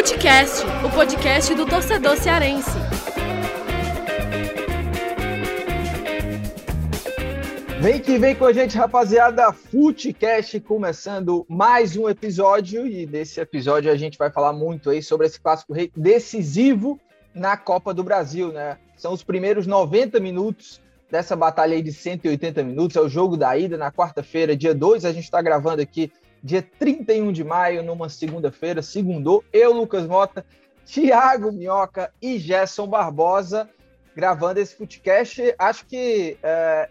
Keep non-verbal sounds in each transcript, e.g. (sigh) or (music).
Futecast, o podcast do torcedor cearense. Vem que vem com a gente, rapaziada. Futecast começando mais um episódio e nesse episódio a gente vai falar muito aí sobre esse clássico decisivo na Copa do Brasil, né? São os primeiros 90 minutos dessa batalha aí de 180 minutos. É o jogo da ida na quarta-feira, dia 2. A gente está gravando aqui dia 31 de maio, numa segunda-feira, segundou. Eu, Lucas Mota, Thiago Minhoca e Gerson Barbosa gravando esse podcast. Acho que é,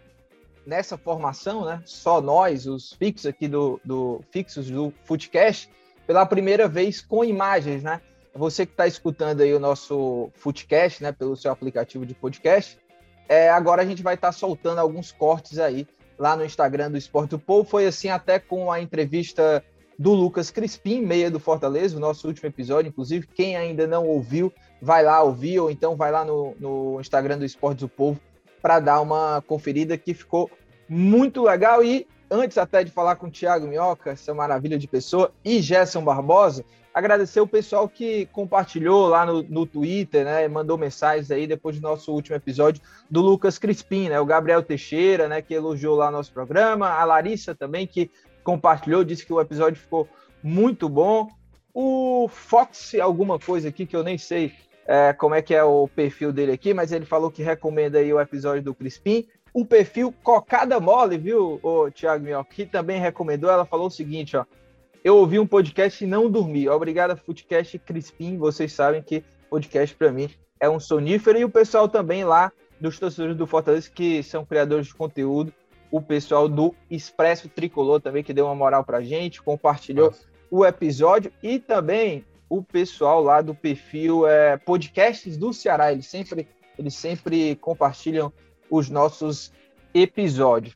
nessa formação, né? Só nós, os fixos aqui do, do fixos do Footcast, pela primeira vez com imagens, né? Você que está escutando aí o nosso Footcast, né? Pelo seu aplicativo de podcast, é, agora a gente vai estar tá soltando alguns cortes aí lá no Instagram do Esporte do Povo. Foi assim até com a entrevista do Lucas Crispim, meia do Fortaleza, o nosso último episódio. Inclusive, quem ainda não ouviu, vai lá ouvir, ou então vai lá no, no Instagram do Esporte do Povo para dar uma conferida que ficou muito legal. E antes até de falar com o Thiago Minhoca, essa maravilha de pessoa, e Gerson Barbosa, agradecer o pessoal que compartilhou lá no, no Twitter, né? Mandou mensagens aí depois do nosso último episódio do Lucas Crispim, né? O Gabriel Teixeira, né? Que elogiou lá nosso programa, a Larissa também, que compartilhou, disse que o episódio ficou muito bom. O Fox, alguma coisa aqui que eu nem sei é, como é que é o perfil dele aqui, mas ele falou que recomenda aí o episódio do Crispim. O perfil Cocada Mole, viu, o Thiago Minhoca, que também recomendou, ela falou o seguinte, ó, eu ouvi um podcast e não dormi. Obrigado, Foodcast Crispim, vocês sabem que podcast para mim é um sonífero e o pessoal também lá dos torcedores do Fortaleza que são criadores de conteúdo, o pessoal do Expresso Tricolor também que deu uma moral pra gente, compartilhou Nossa. o episódio e também o pessoal lá do perfil é, Podcasts do Ceará. Eles sempre, eles sempre compartilham os nossos episódios.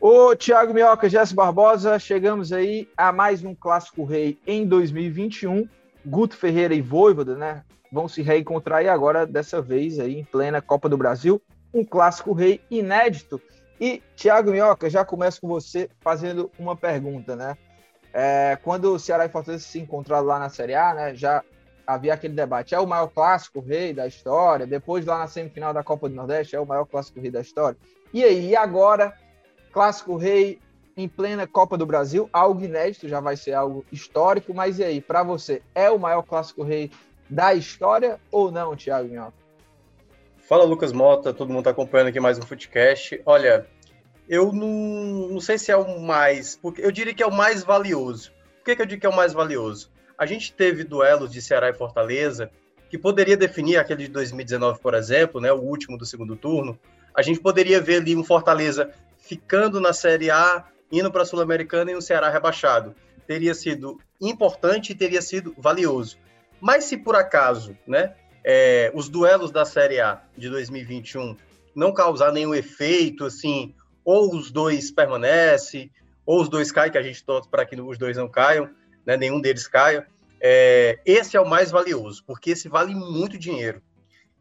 Ô, Thiago Minhoca, Jéssica Barbosa, chegamos aí a mais um Clássico Rei em 2021. Guto Ferreira e Voivoda, né, vão se reencontrar e agora, dessa vez, aí em plena Copa do Brasil, um Clássico Rei inédito. E, Thiago Minhoca, já começo com você fazendo uma pergunta, né? É, quando o Ceará e Fortaleza se encontraram lá na Série A, né, já havia aquele debate: é o maior clássico rei da história? Depois, lá na semifinal da Copa do Nordeste, é o maior clássico rei da história? E aí, agora, clássico rei em plena Copa do Brasil, algo inédito, já vai ser algo histórico, mas e aí, para você, é o maior clássico rei da história ou não, Thiago Minhoca? Fala, Lucas Mota, todo mundo está acompanhando aqui mais um Footcast. Olha, eu não, não sei se é o mais, porque eu diria que é o mais valioso. Por que, que eu digo que é o mais valioso? A gente teve duelos de Ceará e Fortaleza que poderia definir aquele de 2019, por exemplo, né, o último do segundo turno. A gente poderia ver ali um Fortaleza ficando na Série A, indo para a Sul-Americana e um Ceará rebaixado. Teria sido importante e teria sido valioso. Mas se por acaso, né, é, os duelos da Série A de 2021 não causar nenhum efeito, assim, ou os dois permanecem, ou os dois caem, que a gente torce para que os dois não caiam, né, nenhum deles caia. É, esse é o mais valioso, porque esse vale muito dinheiro.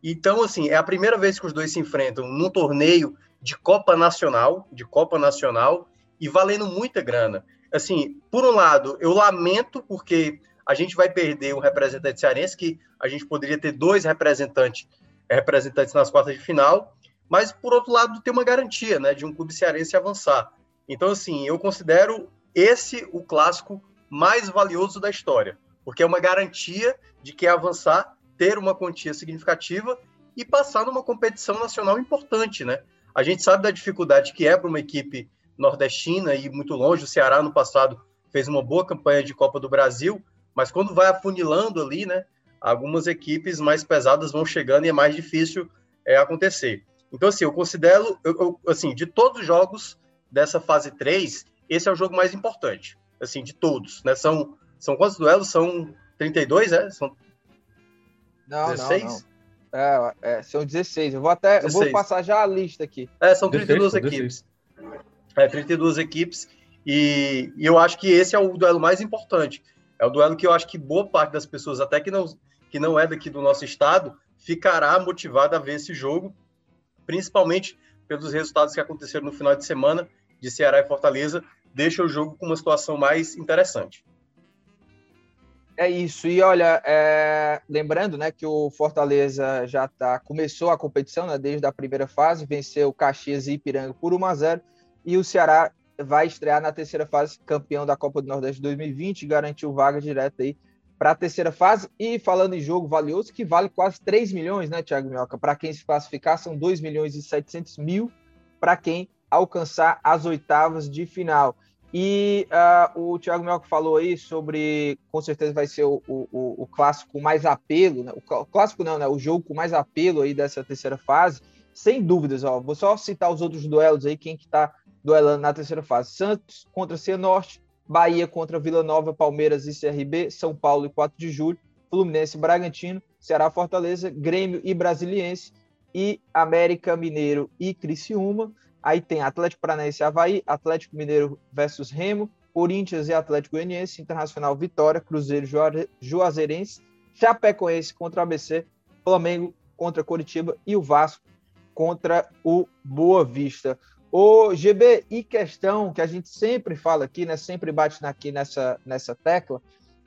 Então, assim, é a primeira vez que os dois se enfrentam num torneio de Copa Nacional, de Copa Nacional, e valendo muita grana. Assim, por um lado, eu lamento porque a gente vai perder um representante cearense, que a gente poderia ter dois representantes, representantes nas quartas de final, mas por outro lado tem uma garantia, né, de um clube cearense avançar. Então assim, eu considero esse o clássico mais valioso da história, porque é uma garantia de que avançar, ter uma quantia significativa e passar numa competição nacional importante, né? A gente sabe da dificuldade que é para uma equipe nordestina e muito longe. O Ceará no passado fez uma boa campanha de Copa do Brasil, mas quando vai afunilando ali, né, algumas equipes mais pesadas vão chegando e é mais difícil é, acontecer. Então, assim, eu considero, eu, eu, assim, de todos os jogos dessa fase 3, esse é o jogo mais importante, assim, de todos, né? São, são quantos duelos? São 32, é? São não, 16? Não, não. É, é, são 16. Eu vou até, eu vou passar já a lista aqui. É, são 32 16, equipes. 16. É, 32 equipes. E, e eu acho que esse é o duelo mais importante. É o duelo que eu acho que boa parte das pessoas, até que não, que não é daqui do nosso estado, ficará motivada a ver esse jogo, principalmente pelos resultados que aconteceram no final de semana de Ceará e Fortaleza, deixa o jogo com uma situação mais interessante. É isso. E olha, é... lembrando, né, que o Fortaleza já tá começou a competição, né, desde a primeira fase, venceu Caxias e Ipiranga por 1 a 0 e o Ceará vai estrear na terceira fase, campeão da Copa do Nordeste 2020, garantiu vaga direta aí para a terceira fase. E falando em jogo valioso, que vale quase 3 milhões, né, Thiago Minhoca? Para quem se classificar, são 2 milhões e 700 mil para quem alcançar as oitavas de final. E uh, o Thiago Melco falou aí sobre, com certeza vai ser o, o, o clássico mais apelo, né? o clássico não, né? o jogo com mais apelo aí dessa terceira fase, sem dúvidas, ó, vou só citar os outros duelos aí, quem que tá duelando na terceira fase, Santos contra Cianorte, Bahia contra Vila Nova, Palmeiras e CRB, São Paulo e 4 de julho, Fluminense e Bragantino, Ceará Fortaleza, Grêmio e Brasiliense, e América Mineiro e Criciúma, Aí tem Atlético Paranaense e Havaí, Atlético Mineiro versus Remo, Corinthians e Atlético Goianiense, Internacional Vitória, Cruzeiro Juazeirense, Chapecoense contra ABC, Flamengo contra Coritiba e o Vasco contra o Boa Vista. O GB, e questão que a gente sempre fala aqui, né, sempre bate aqui nessa, nessa tecla,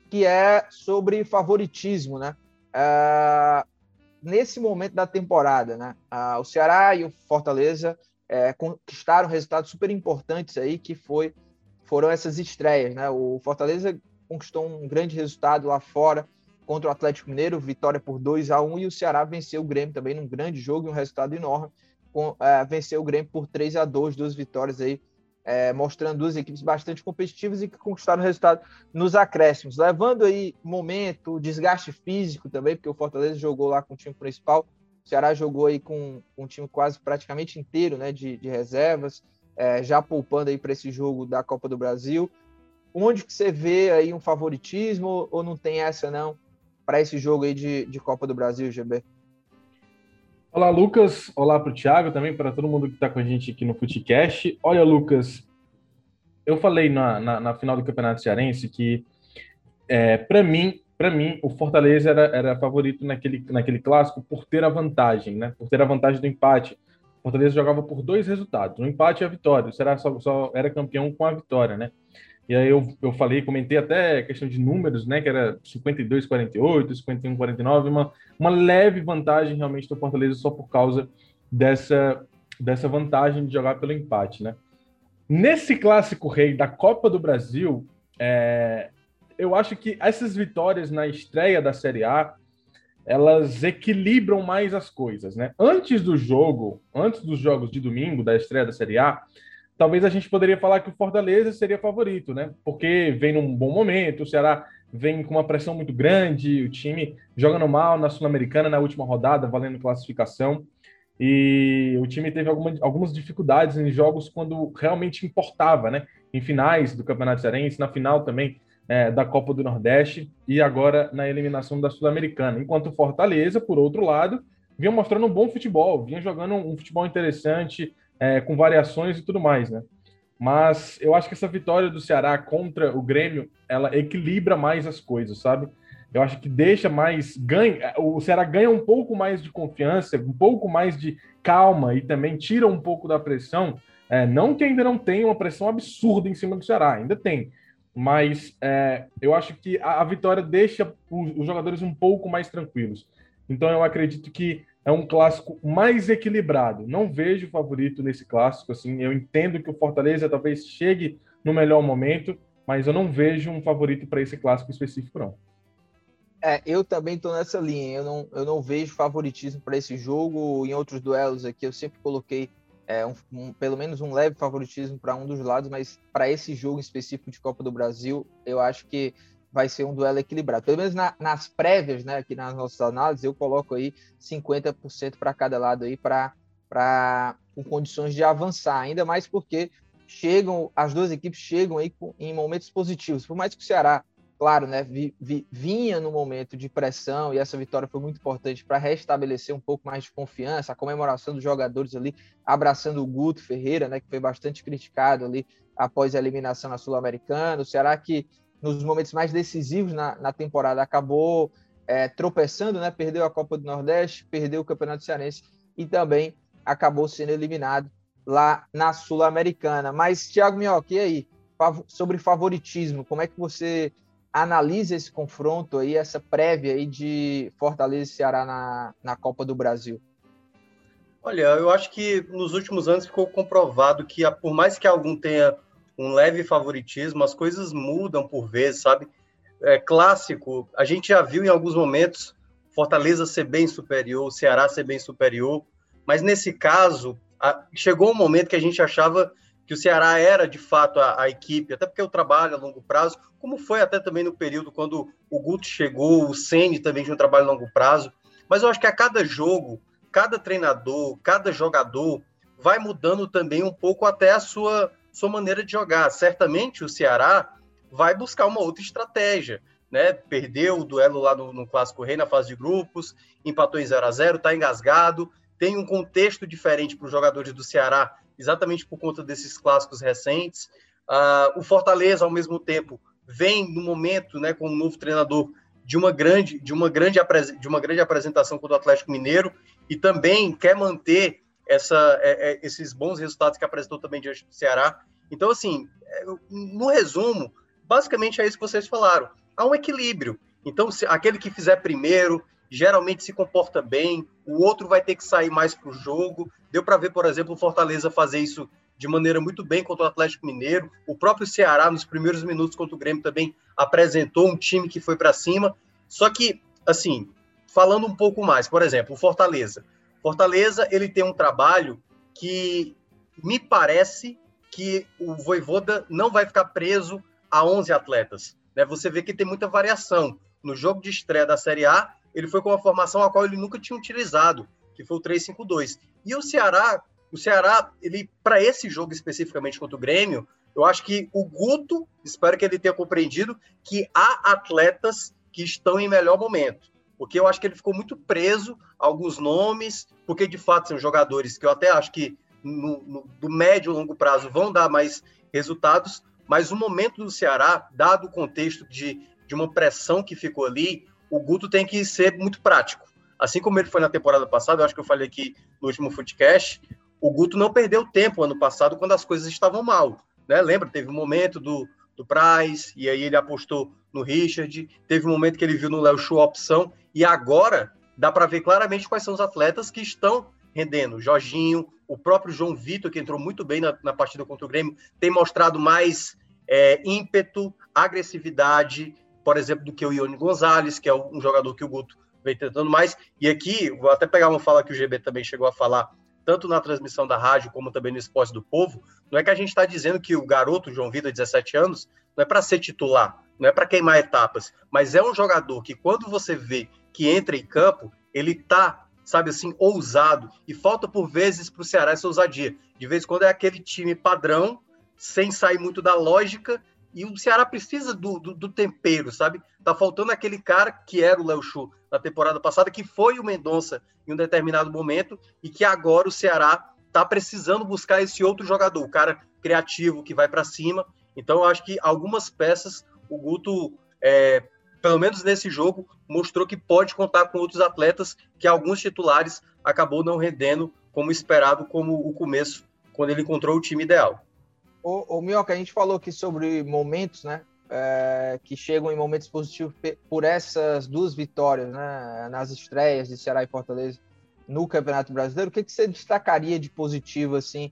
que é sobre favoritismo, né? Uh, nesse momento da temporada, né? Uh, o Ceará e o Fortaleza é, conquistaram resultados super importantes aí, que foi, foram essas estreias. Né? O Fortaleza conquistou um grande resultado lá fora contra o Atlético Mineiro, vitória por 2 a 1 e o Ceará venceu o Grêmio também num grande jogo e um resultado enorme. Com, é, venceu o Grêmio por 3 a 2 duas vitórias aí, é, mostrando duas equipes bastante competitivas e que conquistaram resultado nos acréscimos, levando aí momento, desgaste físico também, porque o Fortaleza jogou lá com o time principal o Ceará jogou aí com, um time quase praticamente inteiro né, de, de reservas, é, já poupando aí para esse jogo da Copa do Brasil. Onde que você vê aí um favoritismo ou não tem essa não para esse jogo aí de, de Copa do Brasil, GB? Olá, Lucas. Olá para o Thiago também, para todo mundo que está com a gente aqui no Footcast. Olha, Lucas, eu falei na, na, na final do Campeonato Cearense que, é, para mim, para mim, o Fortaleza era, era favorito naquele, naquele clássico por ter a vantagem, né? Por ter a vantagem do empate. O Fortaleza jogava por dois resultados, o empate e a vitória. O só, só era campeão com a vitória, né? E aí eu, eu falei, comentei até questão de números, né? Que era 52, 48, 51, 49, uma, uma leve vantagem realmente do Fortaleza só por causa dessa, dessa vantagem de jogar pelo empate, né? Nesse clássico rei da Copa do Brasil, é, eu acho que essas vitórias na estreia da Série A, elas equilibram mais as coisas, né? Antes do jogo, antes dos jogos de domingo da estreia da Série A, talvez a gente poderia falar que o Fortaleza seria favorito, né? Porque vem num bom momento, o Ceará vem com uma pressão muito grande, o time jogando mal na Sul-Americana na última rodada, valendo classificação. E o time teve alguma, algumas dificuldades em jogos quando realmente importava, né? Em finais do Campeonato Cearense, na final também é, da Copa do Nordeste e agora na eliminação da Sul-Americana. Enquanto o Fortaleza, por outro lado, vinha mostrando um bom futebol, vinha jogando um futebol interessante, é, com variações e tudo mais, né? Mas eu acho que essa vitória do Ceará contra o Grêmio, ela equilibra mais as coisas, sabe? Eu acho que deixa mais ganha, o Ceará ganha um pouco mais de confiança, um pouco mais de calma e também tira um pouco da pressão. É, não que ainda não tenha uma pressão absurda em cima do Ceará, ainda tem, mas é, eu acho que a, a vitória deixa os, os, jogadores um pouco mais tranquilos. Então eu acredito que é um clássico mais equilibrado. Não vejo favorito nesse clássico. Assim, eu entendo que o Fortaleza talvez chegue no melhor momento, mas eu não vejo um favorito para esse clássico específico, não. É, eu também estou nessa linha. Eu não, eu não vejo favoritismo para esse jogo. Em outros duelos aqui, eu sempre coloquei é, um, um, pelo menos um leve favoritismo para um dos lados, mas para esse jogo específico de Copa do Brasil, eu acho que vai ser um duelo equilibrado. Pelo menos na, nas prévias, né, aqui nas nossas análises, eu coloco aí 50% para cada lado aí para com condições de avançar, ainda mais porque chegam as duas equipes chegam aí em momentos positivos. Por mais que o Ceará claro, né, vi, vi, vinha no momento de pressão e essa vitória foi muito importante para restabelecer um pouco mais de confiança, a comemoração dos jogadores ali, abraçando o Guto Ferreira, né, que foi bastante criticado ali após a eliminação na Sul-Americana. Será que nos momentos mais decisivos na, na temporada acabou é, tropeçando, né, perdeu a Copa do Nordeste, perdeu o Campeonato Cearense e também acabou sendo eliminado lá na Sul-Americana. Mas, Thiago Minhoca, e aí? Sobre favoritismo, como é que você analisa esse confronto aí, essa prévia aí de Fortaleza e Ceará na, na Copa do Brasil? Olha, eu acho que nos últimos anos ficou comprovado que, por mais que algum tenha um leve favoritismo, as coisas mudam por vezes, sabe? É clássico, a gente já viu em alguns momentos Fortaleza ser bem superior, Ceará ser bem superior, mas nesse caso, chegou um momento que a gente achava que o Ceará era de fato a, a, equipe, até porque o trabalho a longo prazo, como foi até também no período quando o Guto chegou, o Ceni também tinha um trabalho a longo prazo. Mas eu acho que a cada jogo, cada treinador, cada jogador vai mudando também um pouco até a sua, sua maneira de jogar. Certamente o Ceará vai buscar uma outra estratégia. Né? Perdeu o duelo lá no, no Clássico Rei na fase de grupos, empatou em 0 a 0 está engasgado, tem um contexto diferente para os jogadores do Ceará exatamente por conta desses clássicos recentes. Uh, o Fortaleza, ao mesmo tempo, vem no momento, né, com um novo treinador de uma grande, de uma grande, de uma grande apresentação contra o Atlético Mineiro e também quer manter essa, é, é, esses bons resultados que apresentou também diante do Ceará. Então, assim, é, no resumo, basicamente é isso que vocês falaram. Há um equilíbrio. Então, se, aquele que fizer primeiro, geralmente se comporta bem, o outro vai ter que sair mais para o jogo. Deu para ver, por exemplo, o Fortaleza fazer isso de maneira muito bem contra o Atlético Mineiro. O próprio Ceará, nos primeiros minutos contra o Grêmio, também apresentou um time que foi para cima. Só que, assim, falando um pouco mais, por exemplo, o Fortaleza. Fortaleza, ele tem um trabalho que me parece que o Voivoda não vai ficar preso a 11 atletas. Né? Você vê que tem muita variação. No jogo de estreia da Série A, ele foi com uma formação a qual ele nunca tinha utilizado, que foi o 3-5-2. E o Ceará, o Ceará, ele para esse jogo especificamente contra o Grêmio, eu acho que o Guto, espero que ele tenha compreendido que há atletas que estão em melhor momento. Porque eu acho que ele ficou muito preso a alguns nomes, porque de fato são jogadores que eu até acho que no, no, do médio e longo prazo vão dar mais resultados, mas o momento do Ceará, dado o contexto de, de uma pressão que ficou ali, o Guto tem que ser muito prático. Assim como ele foi na temporada passada, eu acho que eu falei aqui no último Footcast, o Guto não perdeu tempo ano passado quando as coisas estavam mal. Né? Lembra? Teve um momento do, do Price, e aí ele apostou no Richard, teve um momento que ele viu no Léo Chu a opção, e agora dá para ver claramente quais são os atletas que estão rendendo. Jorginho, o próprio João Vitor, que entrou muito bem na, na partida contra o Grêmio, tem mostrado mais é, ímpeto, agressividade, por exemplo, do que o Ione Gonzalez, que é um jogador que o Guto vem tentando mais. E aqui, vou até pegar uma fala que o GB também chegou a falar, tanto na transmissão da rádio como também no Esporte do Povo. Não é que a gente está dizendo que o garoto, João Vida, 17 anos, não é para ser titular, não é para queimar etapas, mas é um jogador que, quando você vê que entra em campo, ele tá, sabe assim, ousado. E falta, por vezes, para o Ceará essa ousadia. De vez em quando é aquele time padrão, sem sair muito da lógica e o Ceará precisa do, do, do, tempero, sabe? Tá faltando aquele cara que era o Léo Chu na temporada passada, que foi o Mendonça em um determinado momento, e que agora o Ceará tá precisando buscar esse outro jogador, o cara criativo que vai para cima. Então, eu acho que algumas peças o Guto, é, pelo menos nesse jogo, mostrou que pode contar com outros atletas que alguns titulares acabou não rendendo como esperado, como o começo, quando ele encontrou o time ideal. O, o Mioca, a gente falou aqui sobre momentos, né? É, que chegam em momentos positivos por essas duas vitórias, né? Nas estreias de Ceará e Fortaleza no Campeonato Brasileiro. O que, que você destacaria de positivo, assim,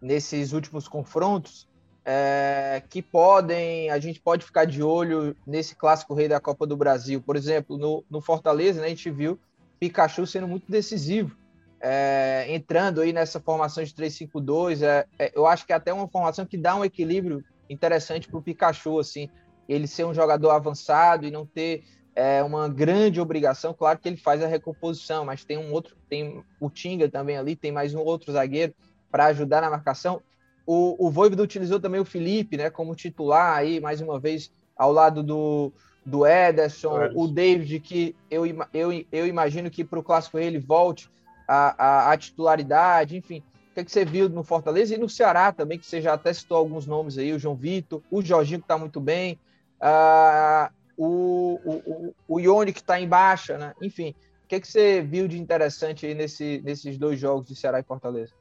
nesses últimos confrontos? É, que podem, a gente pode ficar de olho nesse clássico rei da Copa do Brasil. Por exemplo, no, no Fortaleza, né, a gente viu Pikachu sendo muito decisivo é, entrando aí nessa formação de 3-5-2, é, é, eu acho que é até uma formação que dá um equilíbrio interessante para o Pikachu, assim, ele ser um jogador avançado e não ter é, uma grande obrigação. Claro que ele faz a recomposição, mas tem um outro, tem o Tinga também ali, tem mais um outro zagueiro para ajudar na marcação. O, o Voivoda utilizou também o Felipe, né, como titular aí, mais uma vez, ao lado do, do Ederson, o David, que eu, eu, eu imagino que para o Clássico ele volte a, a, a titularidade, enfim. O que, é que você viu no Fortaleza e no Ceará também, que você já até citou alguns nomes aí, o João Vitor, o Jorginho que está muito bem, uh, o, o, o Ione que está em baixa, né? Enfim, o que, é que você viu de interessante aí nesse, nesses dois jogos de Ceará e Fortaleza?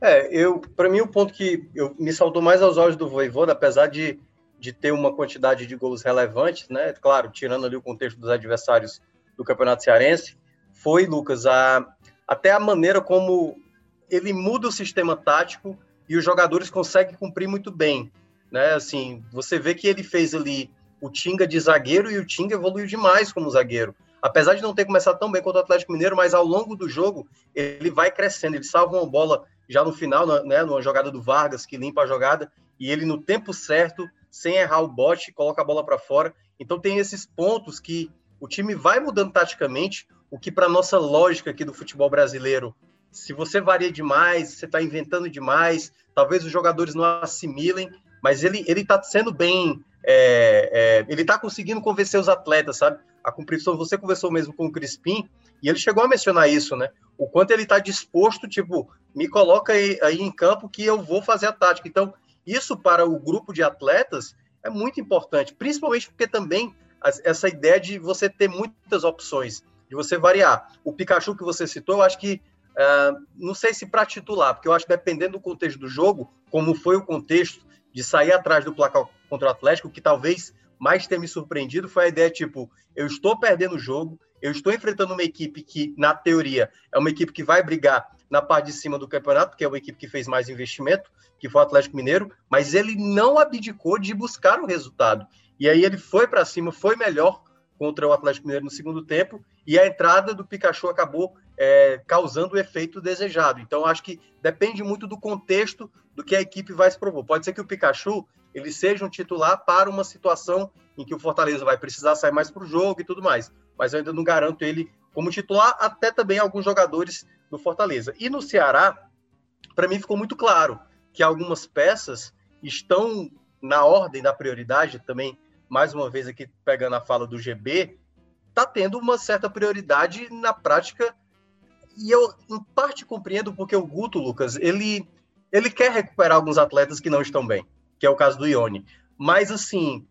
É, eu, para mim o ponto que eu, me saltou mais aos olhos do Voivoda, apesar de de ter uma quantidade de gols relevantes, né? Claro, tirando ali o contexto dos adversários do Campeonato Cearense, foi, Lucas, a, até a maneira como ele muda o sistema tático e os jogadores conseguem cumprir muito bem, né? Assim, você vê que ele fez ali o Tinga de zagueiro e o Tinga evoluiu demais como zagueiro. Apesar de não ter começado tão bem contra o Atlético Mineiro, mas ao longo do jogo ele vai crescendo, ele salva uma bola já no final, né, numa jogada do Vargas que limpa a jogada e ele no tempo certo sem errar o bote, coloca a bola para fora. Então tem esses pontos que o time vai mudando taticamente, o que para nossa lógica aqui do futebol brasileiro, se você varia demais, você está inventando demais, talvez os jogadores não assimilem, mas ele está sendo bem, é, é, ele está conseguindo convencer os atletas, sabe? A cumprição, você conversou mesmo com o Crispim e ele chegou a mencionar isso, né? O quanto ele está disposto, tipo, me coloca aí, aí em campo que eu vou fazer a tática. Então isso para o grupo de atletas é muito importante, principalmente porque também essa ideia de você ter muitas opções, de você variar. O Pikachu que você citou, eu acho que uh, não sei se para titular, porque eu acho que dependendo do contexto do jogo, como foi o contexto de sair atrás do placar contra o Atlético, que talvez mais tenha me surpreendido foi a ideia tipo, eu estou perdendo o jogo, eu estou enfrentando uma equipe que, na teoria, é uma equipe que vai brigar na parte de cima do campeonato, que é uma equipe que fez mais investimento, que foi o Atlético Mineiro, mas ele não abdicou de buscar o resultado. E aí ele foi para cima, foi melhor contra o Atlético Mineiro no segundo tempo, e a entrada do Pikachu acabou é, causando o efeito desejado. Então, acho que depende muito do contexto do que a equipe vai se propor. Pode ser que o Pikachu ele seja um titular para uma situação em que o Fortaleza vai precisar sair mais para o jogo e tudo mais, mas eu ainda não garanto ele como titular, até também alguns jogadores do Fortaleza. E no Ceará, para mim ficou muito claro que algumas peças estão na ordem da prioridade também, mais uma vez aqui pegando a fala do GB, está tendo uma certa prioridade na prática e eu em parte compreendo porque o Guto, Lucas, ele ele quer recuperar alguns atletas que não estão bem, que é o caso do Ione. Mas assim,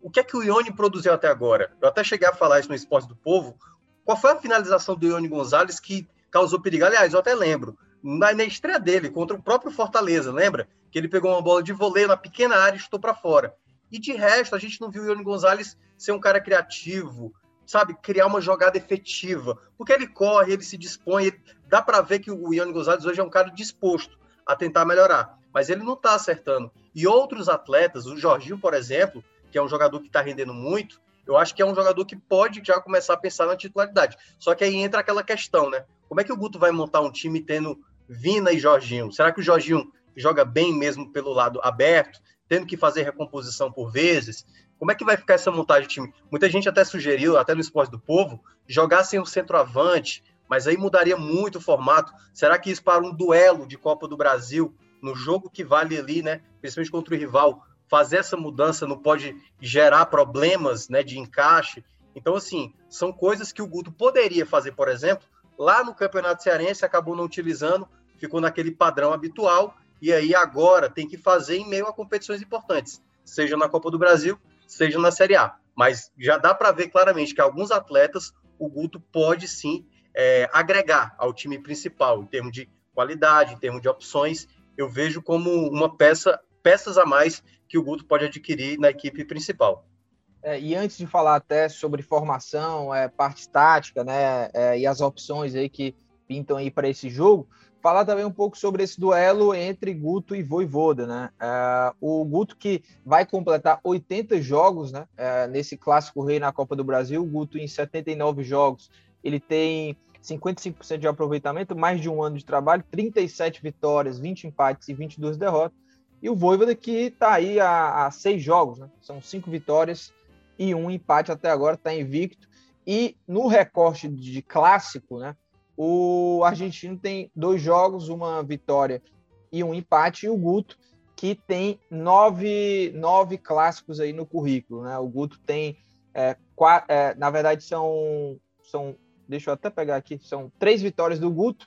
o que é que o Ione produziu até agora? Eu até cheguei a falar isso no Esporte do Povo. Qual foi a finalização do Ione Gonzalez que causou perigo. Aliás, eu até lembro, na, na estreia dele contra o próprio Fortaleza, lembra? Que ele pegou uma bola de voleio na pequena área e chutou para fora. E de resto, a gente não viu o Ione Gonzalez ser um cara criativo, sabe? Criar uma jogada efetiva. Porque ele corre, ele se dispõe. Ele... Dá para ver que o Ione Gonzalez hoje é um cara disposto a tentar melhorar. Mas ele não está acertando. E outros atletas, o Jorginho, por exemplo, que é um jogador que está rendendo muito, eu acho que é um jogador que pode já começar a pensar na titularidade. Só que aí entra aquela questão, né? Como é que o Guto vai montar um time tendo Vina e Jorginho? Será que o Jorginho joga bem mesmo pelo lado aberto, tendo que fazer recomposição por vezes? Como é que vai ficar essa montagem de time? Muita gente até sugeriu, até no Esporte do Povo, jogar sem o centroavante, mas aí mudaria muito o formato. Será que isso para um duelo de Copa do Brasil, no jogo que vale ali, né, principalmente contra o rival, fazer essa mudança não pode gerar problemas né, de encaixe? Então, assim, são coisas que o Guto poderia fazer, por exemplo, Lá no Campeonato Cearense acabou não utilizando, ficou naquele padrão habitual, e aí agora tem que fazer em meio a competições importantes, seja na Copa do Brasil, seja na Série A. Mas já dá para ver claramente que alguns atletas o Guto pode sim é, agregar ao time principal, em termos de qualidade, em termos de opções. Eu vejo como uma peça, peças a mais que o Guto pode adquirir na equipe principal. É, e antes de falar até sobre formação, é, parte tática, né, é, e as opções aí que pintam aí para esse jogo, falar também um pouco sobre esse duelo entre Guto e Voivoda, né? É, o Guto que vai completar 80 jogos, né, é, nesse clássico rei na Copa do Brasil, o Guto em 79 jogos, ele tem 55% de aproveitamento, mais de um ano de trabalho, 37 vitórias, 20 empates e 22 derrotas. E o Voivoda que está aí há, há seis jogos, né? São cinco vitórias e um empate até agora, está invicto. E no recorte de clássico, né, o argentino tem dois jogos, uma vitória e um empate, e o Guto, que tem nove, nove clássicos aí no currículo. Né? O Guto tem, é, quatro, é, na verdade, são, são, deixa eu até pegar aqui, são três vitórias do Guto,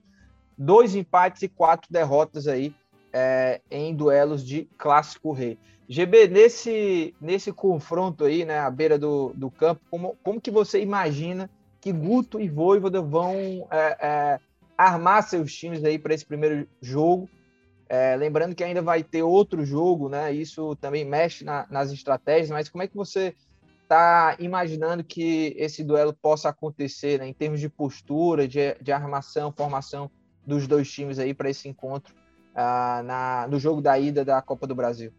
dois empates e quatro derrotas aí é, em duelos de clássico rei. GB, nesse, nesse confronto aí, né, à beira do, do campo, como, como que você imagina que Guto e Voivoda vão é, é, armar seus times aí para esse primeiro jogo? É, lembrando que ainda vai ter outro jogo, né? Isso também mexe na, nas estratégias, mas como é que você está imaginando que esse duelo possa acontecer né, em termos de postura, de, de armação, formação dos dois times aí para esse encontro uh, na, no jogo da ida da Copa do Brasil?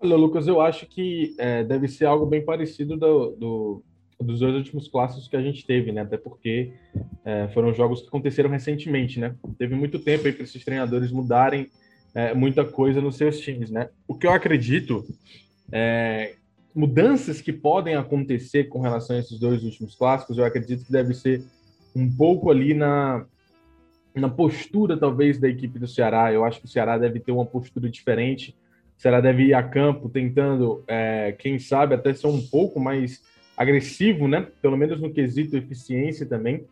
Olha, Lucas, eu acho que é, deve ser algo bem parecido do, do, dos dois últimos clássicos que a gente teve, né? Até porque é, foram jogos que aconteceram recentemente, né? Teve muito tempo aí para esses treinadores mudarem é, muita coisa nos seus times, né? O que eu acredito é mudanças que podem acontecer com relação a esses dois últimos clássicos, eu acredito que deve ser um pouco ali na, na postura, talvez, da equipe do Ceará. Eu acho que o Ceará deve ter uma postura diferente. O Ceará deve ir a campo tentando, é, quem sabe, até ser um pouco mais agressivo, né? Pelo menos no quesito eficiência também.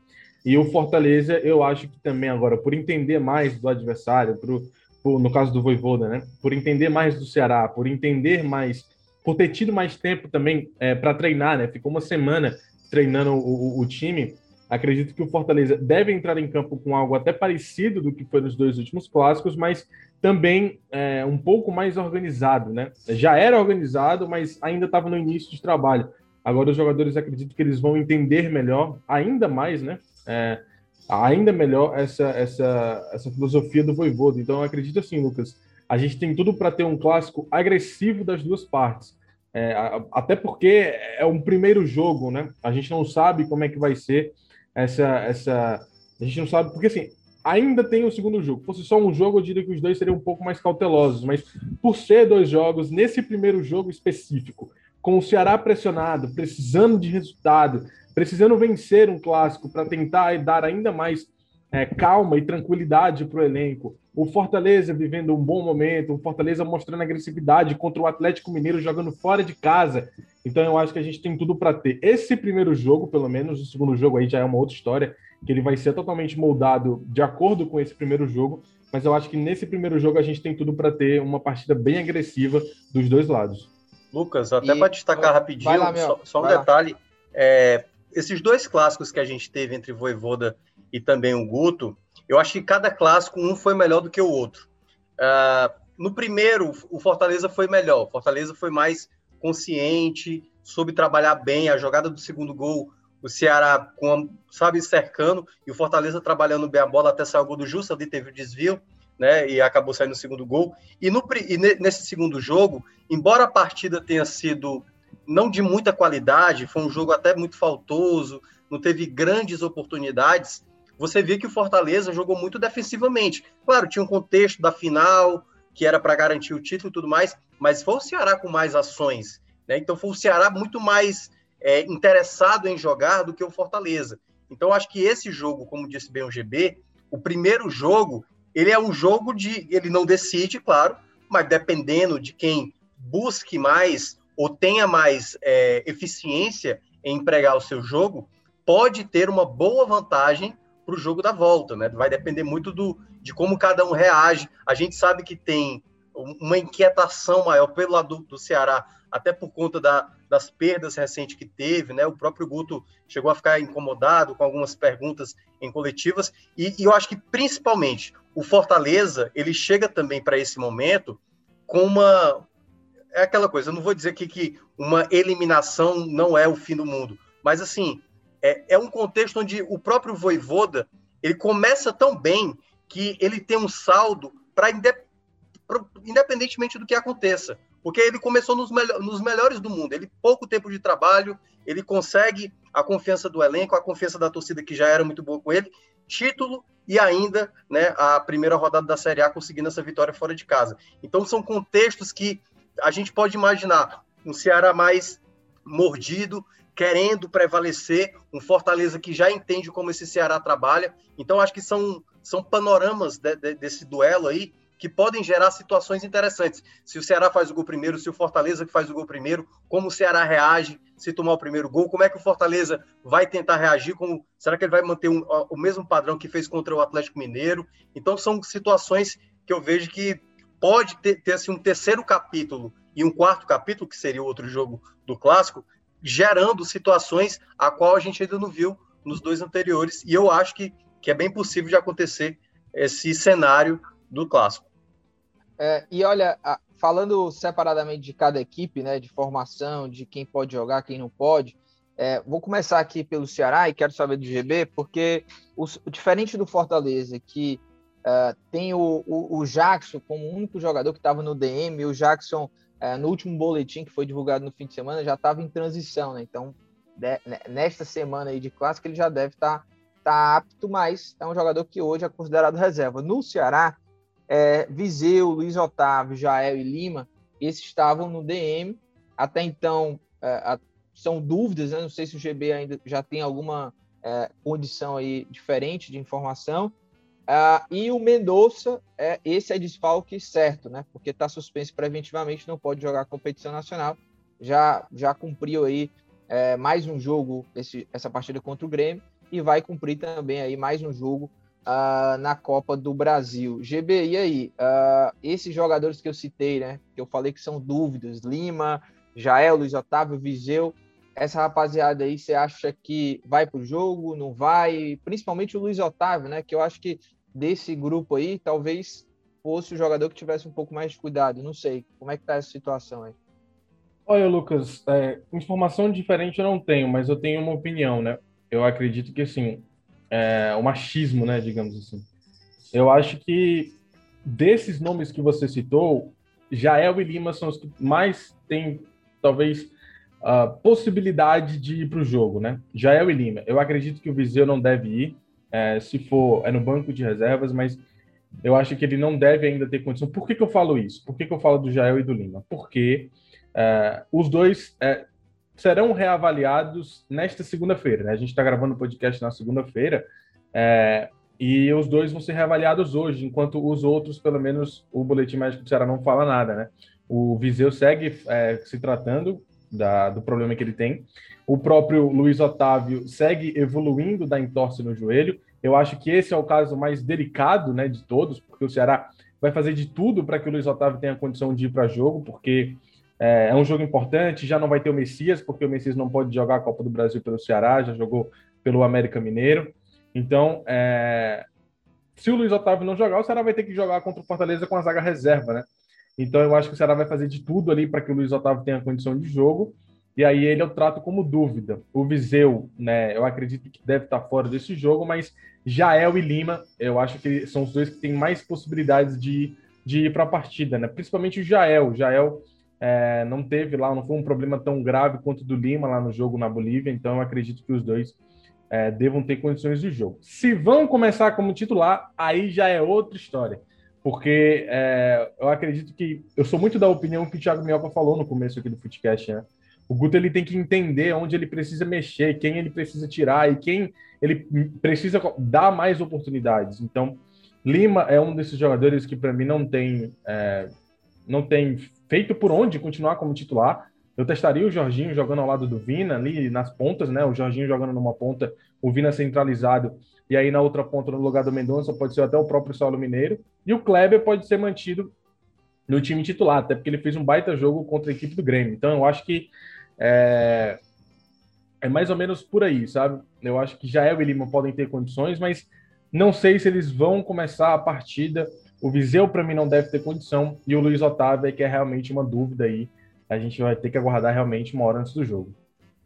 E o Fortaleza, eu acho que também agora, por entender mais do adversário, por, por, no caso do Voivoda, né? Por entender mais do Ceará, por entender mais por ter tido mais tempo também é, para treinar, né? Ficou uma semana treinando o, o, o, time. Acredito que o Fortaleza deve entrar em campo com algo até parecido do que foi nos dois últimos clássicos, mas também é, um pouco mais organizado, né? Já era organizado, mas ainda estava no início de trabalho. Agora os jogadores acredito que eles vão entender melhor, ainda mais, né? É, ainda melhor essa, essa, essa filosofia do Voivodo. Então acredito assim, Lucas, a gente tem tudo para ter um clássico agressivo das duas partes. É, até porque é um primeiro jogo, né? A gente não sabe como é que vai ser essa, essa. A gente não sabe, porque assim, ainda tem o segundo jogo. Se fosse só um jogo, eu diria que os dois seriam um pouco mais cautelosos, mas por ser dois jogos, nesse primeiro jogo específico, com o Ceará pressionado, precisando de resultado, precisando vencer um clássico para tentar dar ainda mais é, calma e tranquilidade para o elenco. O Fortaleza vivendo um bom momento, o Fortaleza mostrando agressividade contra o Atlético Mineiro jogando fora de casa. Então eu acho que a gente tem tudo para ter esse primeiro jogo, pelo menos. O segundo jogo aí já é uma outra história, que ele vai ser totalmente moldado de acordo com esse primeiro jogo. Mas eu acho que nesse primeiro jogo a gente tem tudo para ter uma partida bem agressiva dos dois lados. Lucas, até para destacar rapidinho, lá, só, só, um detalhe: é, esses dois clássicos que a gente teve entre Voivoda e também o Guto, eu acho que cada clássico um foi melhor do que o outro. Uh, no primeiro, o Fortaleza foi melhor. O Fortaleza foi mais consciente, soube trabalhar bem. A jogada do segundo gol, o Ceará, com, sabe, cercando, e o Fortaleza trabalhando bem a bola até sair o gol do Justo, ali teve o desvio, né? E acabou saindo o segundo gol. E, no, e nesse segundo jogo, embora a partida tenha sido não de muita qualidade, foi um jogo até muito faltoso, não teve grandes oportunidades você vê que o Fortaleza jogou muito defensivamente. Claro, tinha um contexto da final, que era para garantir o título e tudo mais, mas foi o Ceará com mais ações. Né? Então foi o Ceará muito mais é, interessado em jogar do que o Fortaleza. Então acho que esse jogo, como disse bem o GB, o primeiro jogo, ele é um jogo de. Ele não decide, claro, mas dependendo de quem busque mais ou tenha mais é, eficiência em empregar o seu jogo, pode ter uma boa vantagem para o jogo da volta, né? Vai depender muito do, de como cada um reage. A gente sabe que tem uma inquietação maior pelo lado do, do Ceará, até por conta da, das perdas recentes que teve, né? O próprio Guto chegou a ficar incomodado com algumas perguntas em coletivas, e, e eu acho que principalmente o Fortaleza ele chega também para esse momento com uma é aquela coisa. Eu não vou dizer que, que uma eliminação não é o fim do mundo, mas assim é, é um contexto onde o próprio Voivoda ele começa tão bem que ele tem um saldo para independentemente do que aconteça, porque ele começou nos, nos melhores do mundo. Ele pouco tempo de trabalho, ele consegue a confiança do elenco, a confiança da torcida que já era muito boa com ele, título e ainda, né, a primeira rodada da Série A conseguindo essa vitória fora de casa. Então são contextos que a gente pode imaginar um Ceará mais mordido, querendo prevalecer, um Fortaleza que já entende como esse Ceará trabalha. Então, acho que são, são panoramas de, de, desse duelo aí que podem gerar situações interessantes. Se o Ceará faz o gol primeiro, se o Fortaleza que faz o gol primeiro, como o Ceará reage se tomar o primeiro gol, como é que o Fortaleza vai tentar reagir, como será que ele vai manter um, o mesmo padrão que fez contra o Atlético Mineiro? Então são situações que eu vejo que pode ter, ter assim, um terceiro capítulo e um quarto capítulo, que seria o outro jogo do clássico, gerando situações a qual a gente ainda não viu nos dois anteriores. E eu acho que, que é bem possível de acontecer esse cenário do clássico. É, e olha, falando separadamente de cada equipe, né, de formação, de quem pode jogar, quem não pode, é, vou começar aqui pelo Ceará e quero saber do GB, porque o, diferente do Fortaleza, que uh, tem o, o, o, Jackson como único jogador que estava no DM, o Jackson, uh, no último boletim que foi divulgado no fim de semana, já estava em transição, né? Então, de, nesta semana aí de clássico, ele já deve estar tá, tá apto, mas é um jogador que hoje é considerado reserva. No Ceará, é, Viseu, Luiz Otávio, Jael e Lima, esses estavam no DM. Até então, é, são dúvidas, né? não sei se o GB ainda já tem alguma é, condição aí diferente de informação. Uh, e o Mendonça, é, esse é desfalque certo, né? Porque está suspenso preventivamente, não pode jogar competição nacional. Já, já cumpriu aí é, mais um jogo, esse, essa partida contra o Grêmio, e vai cumprir também aí mais um jogo uh, na Copa do Brasil. GB, e aí? Uh, esses jogadores que eu citei, né? Que eu falei que são dúvidas, Lima, Jael, Luiz Otávio, Viseu, essa rapaziada aí, você acha que vai para o jogo, não vai? Principalmente o Luiz Otávio, né? Que eu acho que desse grupo aí, talvez fosse o jogador que tivesse um pouco mais de cuidado. Não sei. Como é que tá essa situação aí? Olha, Lucas, é, informação diferente eu não tenho, mas eu tenho uma opinião, né? Eu acredito que, assim, é, o machismo, né, digamos assim. Eu acho que desses nomes que você citou, Jael e Lima são os que mais têm, talvez, a possibilidade de ir para o jogo, né? Jael e Lima. Eu acredito que o Viseu não deve ir, é, se for, é no banco de reservas, mas eu acho que ele não deve ainda ter condição. Por que, que eu falo isso? Por que, que eu falo do Jael e do Lima? Porque é, os dois é, serão reavaliados nesta segunda-feira. Né? A gente está gravando o podcast na segunda-feira é, e os dois vão ser reavaliados hoje, enquanto os outros, pelo menos, o Boletim Médico do Ceará não fala nada. Né? O Viseu segue é, se tratando da, do problema que ele tem. O próprio Luiz Otávio segue evoluindo da entorse no joelho. Eu acho que esse é o caso mais delicado né, de todos, porque o Ceará vai fazer de tudo para que o Luiz Otávio tenha condição de ir para jogo, porque é, é, um jogo importante, já não vai ter o Messias, porque o Messias não pode jogar a Copa do Brasil pelo Ceará, já jogou pelo América Mineiro. Então, é, se o Luiz Otávio não jogar, o Ceará vai ter que jogar contra o Fortaleza com a zaga reserva, né? Então, eu acho que o Ceará vai fazer de tudo ali para que o Luiz Otávio tenha condição de jogo. E aí ele eu trato como dúvida. O Viseu, né? Eu acredito que deve estar fora desse jogo, mas Jael e Lima, eu acho que são os dois que têm mais possibilidades de, de ir para a partida, né? Principalmente o Jael. O Jael é, não teve lá, não foi um problema tão grave quanto o do Lima lá no jogo na Bolívia, então eu acredito que os dois é, devam ter condições de jogo. Se vão começar como titular, aí já é outra história, porque é, eu acredito que eu sou muito da opinião que o Thiago Minhoca falou no começo aqui do Footcast, né? O Guto ele tem que entender onde ele precisa mexer, quem ele precisa tirar e quem ele precisa dar mais oportunidades. Então, Lima é um desses jogadores que para mim não tem é, não tem feito por onde continuar como titular. Eu testaria o Jorginho jogando ao lado do Vina, ali nas pontas, né? O Jorginho jogando numa ponta, o Vina centralizado, e aí na outra ponta, no lugar do Mendonça, pode ser até o próprio Saulo Mineiro. E o Kleber pode ser mantido no time titular, até porque ele fez um baita jogo contra a equipe do Grêmio. Então eu acho que é, é mais ou menos por aí, sabe? Eu acho que Jael e Lima podem ter condições, mas não sei se eles vão começar a partida o Viseu, para mim, não deve ter condição. E o Luiz Otávio, é que é realmente uma dúvida aí. A gente vai ter que aguardar realmente uma hora antes do jogo.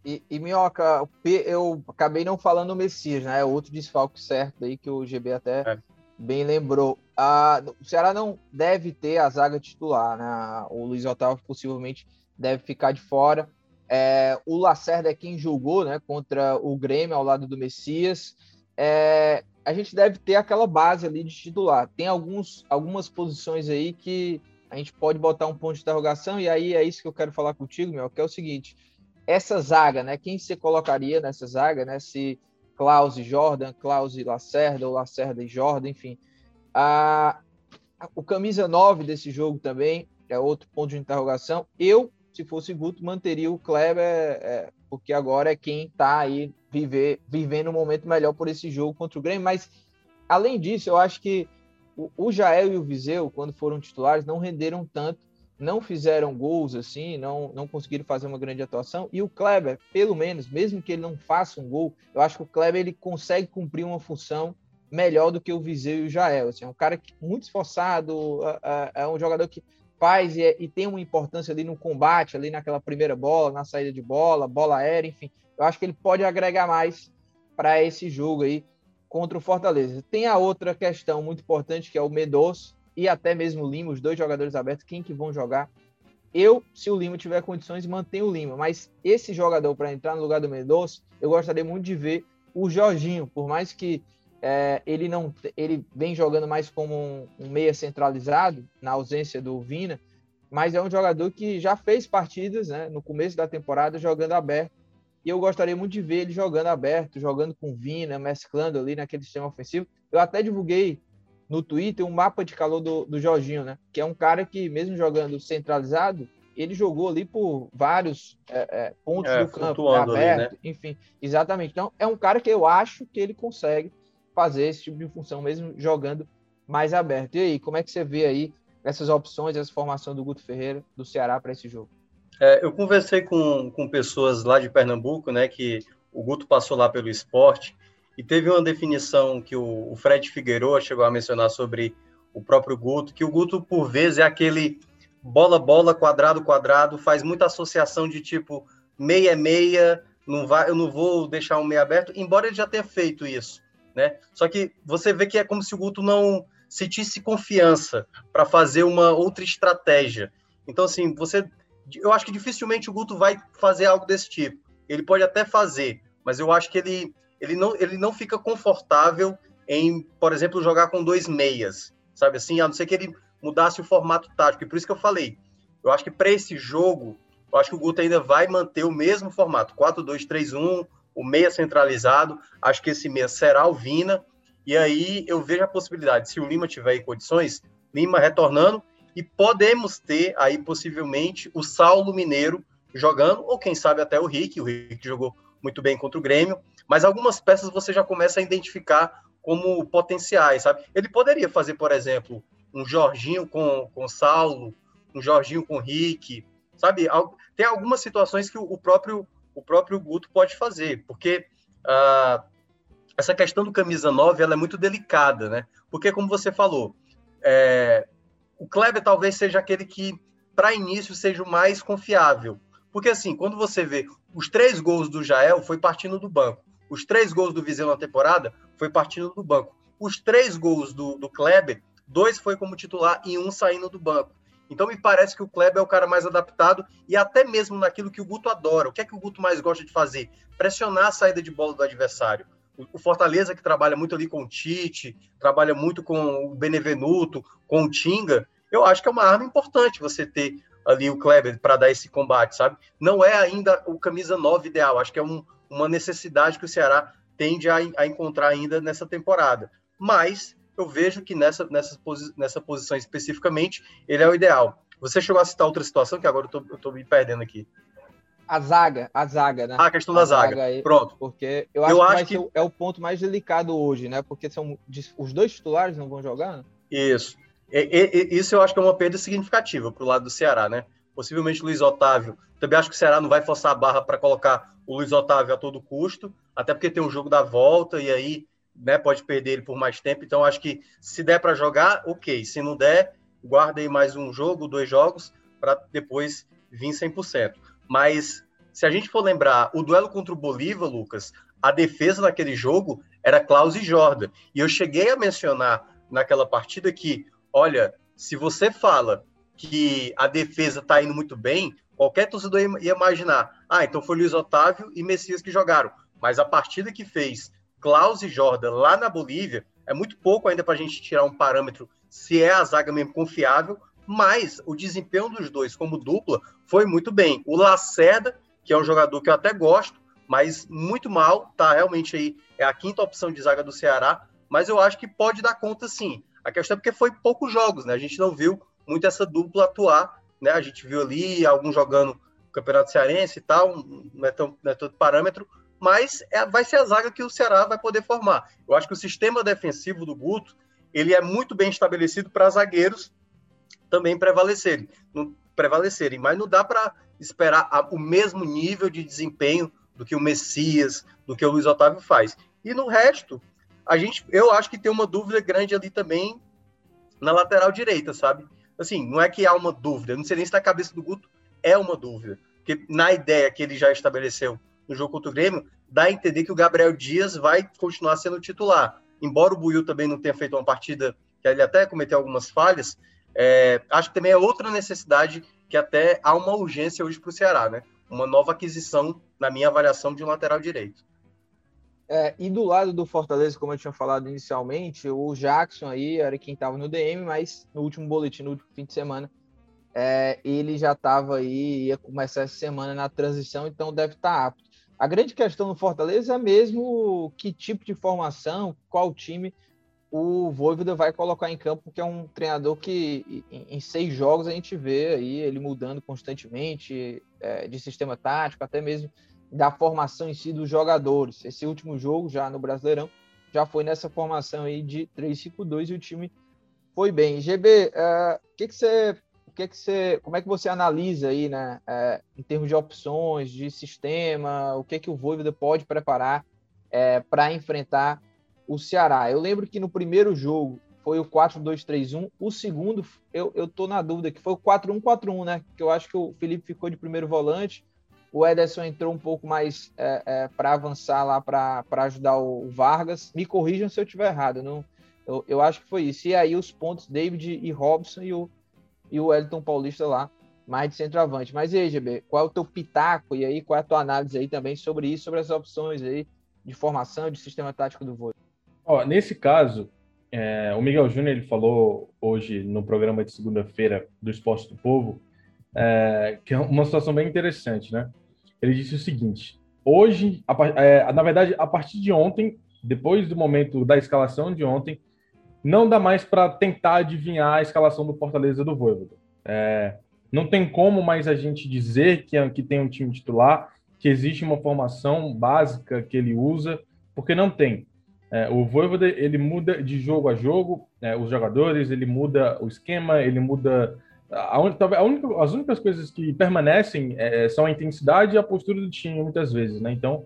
E, e Minhoca, eu acabei não falando o Messias, né? É outro desfalque certo aí que o GB até é. bem lembrou. Ah, o Ceará não deve ter a zaga titular, né? O Luiz Otávio possivelmente deve ficar de fora. É, o Lacerda é quem julgou né, contra o Grêmio ao lado do Messias. É, a gente deve ter aquela base ali de titular. Tem alguns, algumas posições aí que a gente pode botar um ponto de interrogação, e aí é isso que eu quero falar contigo, meu, que é o seguinte: essa zaga, né? Quem você colocaria nessa zaga, né? Se Klaus e Jordan, Klaus e Lacerda, ou Lacerda e Jordan, enfim. A, o camisa 9 desse jogo também é outro ponto de interrogação. Eu, se fosse Guto, manteria o Kleber, é, porque agora é quem está aí viver, vivendo um momento melhor por esse jogo contra o Grêmio. Mas, além disso, eu acho que o, o Jael e o Viseu, quando foram titulares, não renderam tanto, não fizeram gols assim, não, não conseguiram fazer uma grande atuação. E o Kleber, pelo menos, mesmo que ele não faça um gol, eu acho que o Kleber ele consegue cumprir uma função melhor do que o Viseu e o Jael. Assim, é um cara que, muito esforçado, é, é, um jogador que faz e, e, tem uma importância ali no combate, ali naquela primeira bola, na saída de bola, bola aérea, enfim. Eu acho que ele pode agregar mais para esse jogo aí contra o Fortaleza. Tem a outra questão muito importante que é o Medos e até mesmo o Lima, os dois jogadores abertos, quem que vão jogar? Eu, se o Lima tiver condições, mantenho o Lima, mas esse jogador para entrar no lugar do Medos, eu gostaria muito de ver o Jorginho, por mais que é, ele não ele vem jogando mais como um, um, meia centralizado na ausência do Vina, mas é um jogador que já fez partidas né, no começo da temporada jogando aberto e eu gostaria muito de ver ele jogando aberto, jogando com Vina, mesclando ali naquele sistema ofensivo. Eu até divulguei no Twitter um mapa de calor do, do Jorginho, né? Que é um cara que, mesmo jogando centralizado, ele jogou ali por vários é, é, pontos é, do campo, né, aberto, ali, né? enfim, exatamente. Então, é um cara que eu acho que ele consegue fazer esse tipo de função, mesmo jogando mais aberto. E aí, como é que você vê aí essas opções, essa formação do Guto Ferreira, do Ceará para esse jogo? É, eu conversei com, com pessoas lá de Pernambuco, né, que o Guto passou lá pelo esporte, e teve uma definição que o, o Fred Figueiredo chegou a mencionar sobre o próprio Guto, que o Guto, por vezes, é aquele bola, bola, quadrado, quadrado, faz muita associação de tipo meia, meia, não vai, eu não vou deixar um meia aberto, embora ele já tenha feito isso, né? Só que você vê que é como se o Guto não sentisse confiança para fazer uma outra estratégia. Então, assim, você eu acho que dificilmente o Guto vai fazer algo desse tipo. Ele pode até fazer, mas eu acho que ele, ele, não, ele não fica confortável em, por exemplo, jogar com dois meias, sabe assim? A não ser que ele mudasse o formato tático. E por isso que eu falei, eu acho que para esse jogo, eu acho que o Guto ainda vai manter o mesmo formato, 4-2-3-1, o meia centralizado. Acho que esse meia será o Vina. E aí eu vejo a possibilidade, se o Lima tiver em condições, Lima retornando e podemos ter aí possivelmente o Saulo Mineiro jogando, ou quem sabe até o Rick, o Rick jogou muito bem contra o Grêmio, mas algumas peças você já começa a identificar como potenciais, sabe? Ele poderia fazer, por exemplo, um Jorginho com, com Saulo, um Jorginho com Rick, sabe? Tem algumas situações que o próprio, o próprio Guto pode fazer, porque uh, essa questão do camisa 9 ela é muito delicada, né? Porque, como você falou, é, o Kleber talvez seja aquele que, para início, seja o mais confiável. Porque, assim, quando você vê os três gols do Jael, foi partindo do banco. Os três gols do Viseu na temporada, foi partindo do banco. Os três gols do, do Kleber, dois foi como titular e um saindo do banco. Então, me parece que o Kleber é o cara mais adaptado e até mesmo naquilo que o Guto adora. O que é que o Guto mais gosta de fazer? Pressionar a saída de bola do adversário o Fortaleza que trabalha muito ali com o Tite, trabalha muito com o Benevenuto, com o Tinga, eu acho que é uma arma importante você ter ali o Kleber para dar esse combate, sabe? Não é ainda o camisa 9 ideal, acho que é um, uma necessidade que o Ceará tende a, a, encontrar ainda nessa temporada. Mas eu vejo que nessa, nessa, posi nessa posição especificamente, ele é o ideal. Você chegou a citar outra situação, que agora eu estou me perdendo aqui. A zaga, a zaga, né? Ah, a questão da a zaga. zaga aí, Pronto. Porque eu acho, eu acho que, que, é o ponto mais delicado hoje, né? Porque são os dois titulares não vão jogar. Né? Isso. E, e, isso eu acho que é uma perda significativa para o lado do Ceará, né? Possivelmente o Luiz Otávio. Também acho que o Ceará não vai forçar a barra para colocar o Luiz Otávio a todo custo, até porque tem um jogo da volta e aí né, pode perder ele por mais tempo. Então acho que se der para jogar, ok. Se não der, guarda aí mais um jogo, dois jogos, para depois vir 100%. Mas se a gente for lembrar o duelo contra o Bolívar, Lucas, a defesa naquele jogo era Klaus e Jordan. E eu cheguei a mencionar naquela partida que, olha, se você fala que a defesa está indo muito bem, qualquer torcedor ia imaginar, ah, então foi Luiz Otávio e Messias que jogaram. Mas a partida que fez Klaus e Jordan lá na Bolívia é muito pouco ainda para a gente tirar um parâmetro se é a zaga mesmo confiável mas o desempenho dos dois como dupla foi muito bem. O Lacerda, que é um jogador que eu até gosto, mas muito mal, tá realmente aí, é a quinta opção de zaga do Ceará, mas eu acho que pode dar conta sim. A questão é porque foi poucos jogos, né? A gente não viu muito essa dupla atuar, né? A gente viu ali alguns jogando Campeonato Cearense e tal, não é, tão, não é todo parâmetro, mas é, vai ser a zaga que o Ceará vai poder formar. Eu acho que o sistema defensivo do Guto, ele é muito bem estabelecido para zagueiros também prevalecerem, não, prevalecerem mas não dá para esperar a, o mesmo nível de desempenho do que o Messias, do que o Luiz Otávio faz. E no resto, a gente, eu acho que tem uma dúvida grande ali também na lateral direita, sabe? Assim, não é que há uma dúvida, não sei nem se na cabeça do Guto é uma dúvida, porque na ideia que ele já estabeleceu no jogo contra o Grêmio, dá a entender que o Gabriel Dias vai continuar sendo titular. Embora o Buiu também não tenha feito uma partida que ele até cometeu algumas falhas, é, acho que também é outra necessidade que até há uma urgência hoje para o Ceará, né? Uma nova aquisição, na minha avaliação, de um lateral direito. É, e do lado do Fortaleza, como eu tinha falado inicialmente, o Jackson aí era quem estava no DM, mas no último boletim, no último fim de semana, é, ele já estava aí, ia começar essa semana na transição, então deve estar tá apto. A grande questão no Fortaleza é mesmo que tipo de formação, qual time o Voivoda vai colocar em campo, porque é um treinador que em, seis jogos a gente vê aí ele mudando constantemente é, de sistema tático, até mesmo da formação em si dos jogadores. Esse último jogo, já no Brasileirão, já foi nessa formação aí de 3-5-2 e o time foi bem. GB, é, o uh, que, que você. Que, que você, como é que você analisa aí, né, uh, em termos de opções, de sistema, o que que o Voivoda pode preparar uh, para enfrentar o Ceará. Eu lembro que no primeiro jogo foi o 4-2-3-1, o segundo, eu, eu tô na dúvida, que foi o 4-1-4-1, né? Que eu acho que o Felipe ficou de primeiro volante, o Ederson entrou um pouco mais é, é, para avançar lá para ajudar o Vargas. Me corrijam se eu estiver errado, não, eu, eu acho que foi isso. E aí os pontos, David e Robson e o, e o Wellington Paulista lá, mais de centroavante. Mas e aí, GB, qual é o teu pitaco e aí qual é a tua análise aí também sobre isso, sobre as opções aí de formação, de sistema tático do vôlei? Ó, nesse caso, é, o Miguel Júnior ele falou hoje no programa de segunda-feira do Esporte do Povo é, que é uma situação bem interessante, né? Ele disse o seguinte: hoje, a, é, na verdade, a partir de ontem, depois do momento da escalação de ontem, não dá mais para tentar adivinhar a escalação do Fortaleza do Voivoda. É, não tem como mais a gente dizer que, que tem um time titular, que existe uma formação básica que ele usa, porque não tem. É, o Voivoda ele muda de jogo a jogo, é, os jogadores, ele muda o esquema, ele muda a, a, única, as únicas coisas que permanecem é, são a intensidade e a postura do time muitas vezes, né? Então,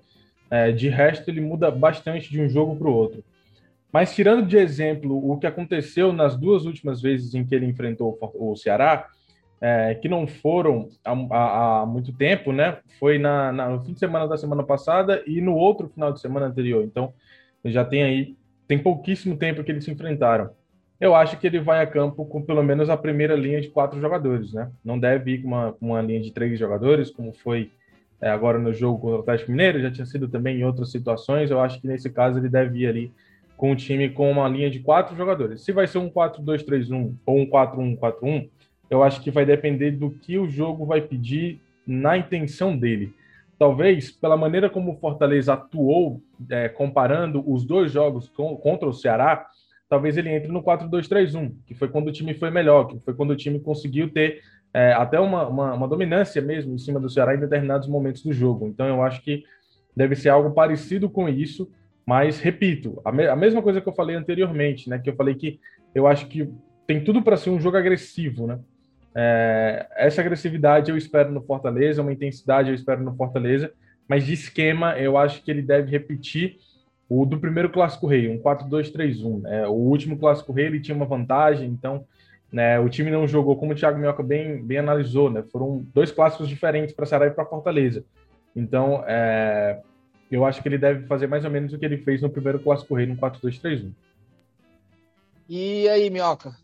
é, de resto ele muda bastante de um jogo para o outro. Mas tirando de exemplo o que aconteceu nas duas últimas vezes em que ele enfrentou o Ceará, é, que não foram há, há, muito tempo, né? Foi na, na, no fim de semana da semana passada e no outro final de semana anterior. Então, já tem aí, tem pouquíssimo tempo que eles se enfrentaram. Eu acho que ele vai a campo com pelo menos a primeira linha de quatro jogadores, né? Não deve ir com uma, uma linha de três jogadores, como foi é, agora no jogo contra o Atlético Mineiro, já tinha sido também em outras situações. Eu acho que nesse caso ele deve ir ali com um time com uma linha de quatro jogadores. Se vai ser um 4-2-3-1 ou um 4-1-4-1, eu acho que vai depender do que o jogo vai pedir na intenção dele talvez pela maneira como o Fortaleza atuou, é, comparando os dois jogos com, contra o Ceará, talvez ele entre no 4-2-3-1, que foi quando o time foi melhor, que foi quando o time conseguiu ter é, até uma, uma, uma, dominância mesmo em cima do Ceará em determinados momentos do jogo. Então eu acho que deve ser algo parecido com isso, mas repito, a, me, a mesma coisa que eu falei anteriormente, né? Que eu falei que eu acho que tem tudo para ser um jogo agressivo, né? É, essa agressividade eu espero no Fortaleza, uma intensidade eu espero no Fortaleza, mas de esquema eu acho que ele deve repetir o do primeiro Clássico Rei, um 4-2-3-1. É, o último Clássico Rei ele tinha uma vantagem, então né, o time não jogou, como o Thiago Minhoca bem, bem analisou, né, foram dois clássicos diferentes para Ceará e para Fortaleza. Então, é, eu acho que ele deve fazer mais ou menos o que ele fez no primeiro Clássico Rei, no 4-2-3-1. E aí, Minhoca?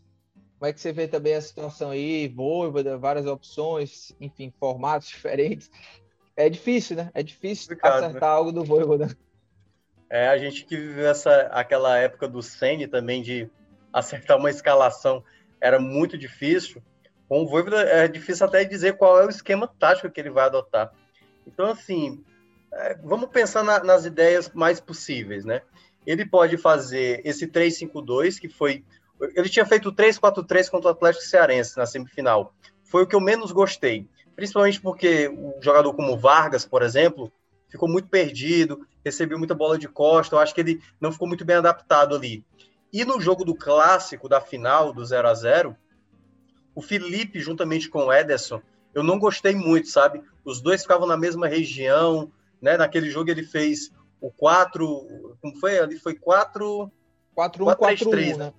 Como é que você vê também a situação aí? Voivoda, várias opções, enfim, formatos (laughs) diferentes. É difícil, né? É difícil acertar né? algo do Voivoda. É, a gente que viveu essa, aquela época do Sene também de acertar uma escalação era muito difícil. Com o Voivoda é difícil até dizer qual é o esquema tático que ele vai adotar. Então, assim, vamos pensar na, nas ideias mais possíveis, né? Ele pode fazer esse 3-5-2, que foi ele tinha feito 3-4-3 contra o Atlético Cearense na semifinal. Foi o que eu menos gostei. Principalmente porque o jogador como Vargas, por exemplo, ficou muito perdido, recebeu muita bola de costa. Eu acho que ele não ficou muito bem adaptado ali. E no jogo do clássico, da final, do 0 a 0 o Felipe, juntamente com o Ederson, eu não gostei muito, sabe? Os dois ficavam na mesma região, né? Naquele jogo ele fez o 4, como foi ali? Foi 4... 4-1-4-1, né?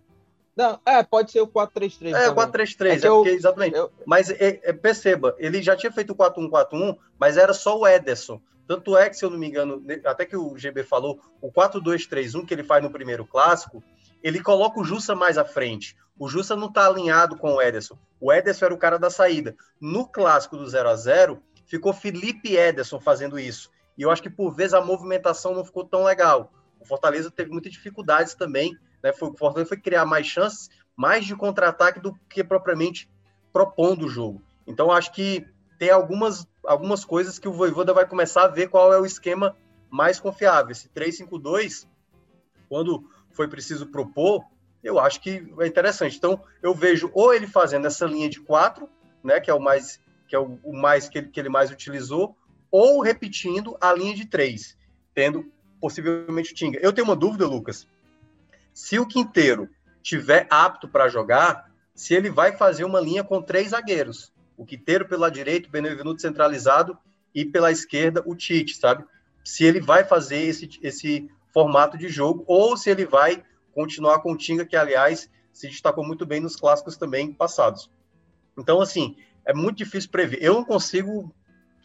Não, é, pode ser o 4-3-3. É, o 4-3-3, é, é porque, exatamente. Eu... Mas é, é, perceba, ele já tinha feito o 4-1-4-1, mas era só o Ederson. Tanto é que, se eu não me engano, até que o GB falou, o 4-2-3-1 que ele faz no primeiro clássico, ele coloca o Jussa mais à frente. O Jussa não está alinhado com o Ederson. O Ederson era o cara da saída. No clássico do 0 a 0 ficou Felipe Ederson fazendo isso. E eu acho que por vezes a movimentação não ficou tão legal. O Fortaleza teve muitas dificuldades também. Né? Foi, o Fortaleza foi criar mais chances, mais de contra-ataque do que propriamente propondo o jogo. Então acho que tem algumas, algumas coisas que o Voivoda vai começar a ver qual é o esquema mais confiável. Esse 3-5-2, quando foi preciso propor, eu acho que é interessante. Então, eu vejo ou ele fazendo essa linha de quatro, né, que é o mais que é o, o mais que ele, que ele mais utilizou, ou repetindo a linha de três, tendo possivelmente o Tinga. Eu tenho uma dúvida, Lucas. Se o Quinteiro tiver apto para jogar, se ele vai fazer uma linha com três zagueiros. O Quinteiro pela direita, o Benevenuto centralizado e pela esquerda o Tite, sabe? Se ele vai fazer esse, esse formato de jogo ou se ele vai continuar com o Tinga, que aliás se destacou muito bem nos clássicos também passados. Então, assim, é muito difícil prever. Eu não consigo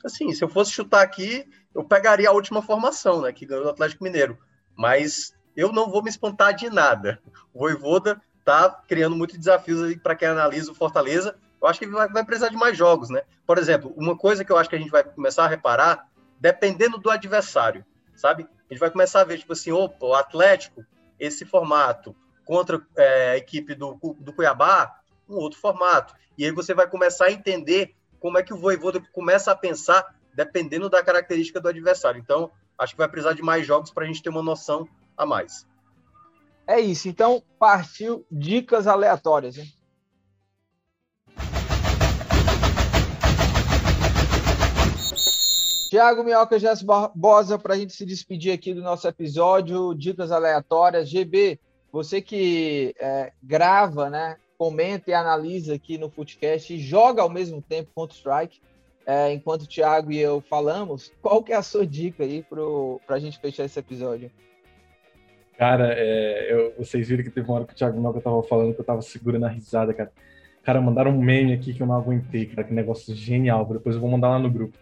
assim, se eu fosse chutar aqui, eu pegaria a última formação, né, que ganhou o Atlético Mineiro. Mas eu não vou me espantar de nada. O Voivoda tá criando muitos desafios aí para quem analisa o Fortaleza. Eu acho que vai, vai precisar de mais jogos, né? Por exemplo, uma coisa que eu acho que a gente vai começar a reparar, dependendo do adversário, sabe? A gente vai começar a ver, tipo assim, opa, o Atlético, esse formato, contra é, a equipe do, do Cuiabá, um outro formato. E aí você vai começar a entender como é que o Voivoda começa a pensar dependendo da característica do adversário. Então, acho que vai precisar de mais jogos para a gente ter uma noção a mais. É isso. Então, partiu dicas aleatórias. Hein? Tiago Minhoca, Jess Barbosa, para a gente se despedir aqui do nosso episódio, dicas aleatórias. GB, você que é, grava né, comenta e analisa aqui no Footcast e joga ao mesmo tempo Counter-Strike, é, enquanto o Thiago e eu falamos, qual que é a sua dica aí para a gente fechar esse episódio? Cara, é, eu, vocês viram que teve uma hora que o Thiago Noga tava falando que eu tava segurando a risada, cara. Cara, mandaram um meme aqui que eu não aguentei, cara, que negócio genial. Depois eu vou mandar lá no grupo.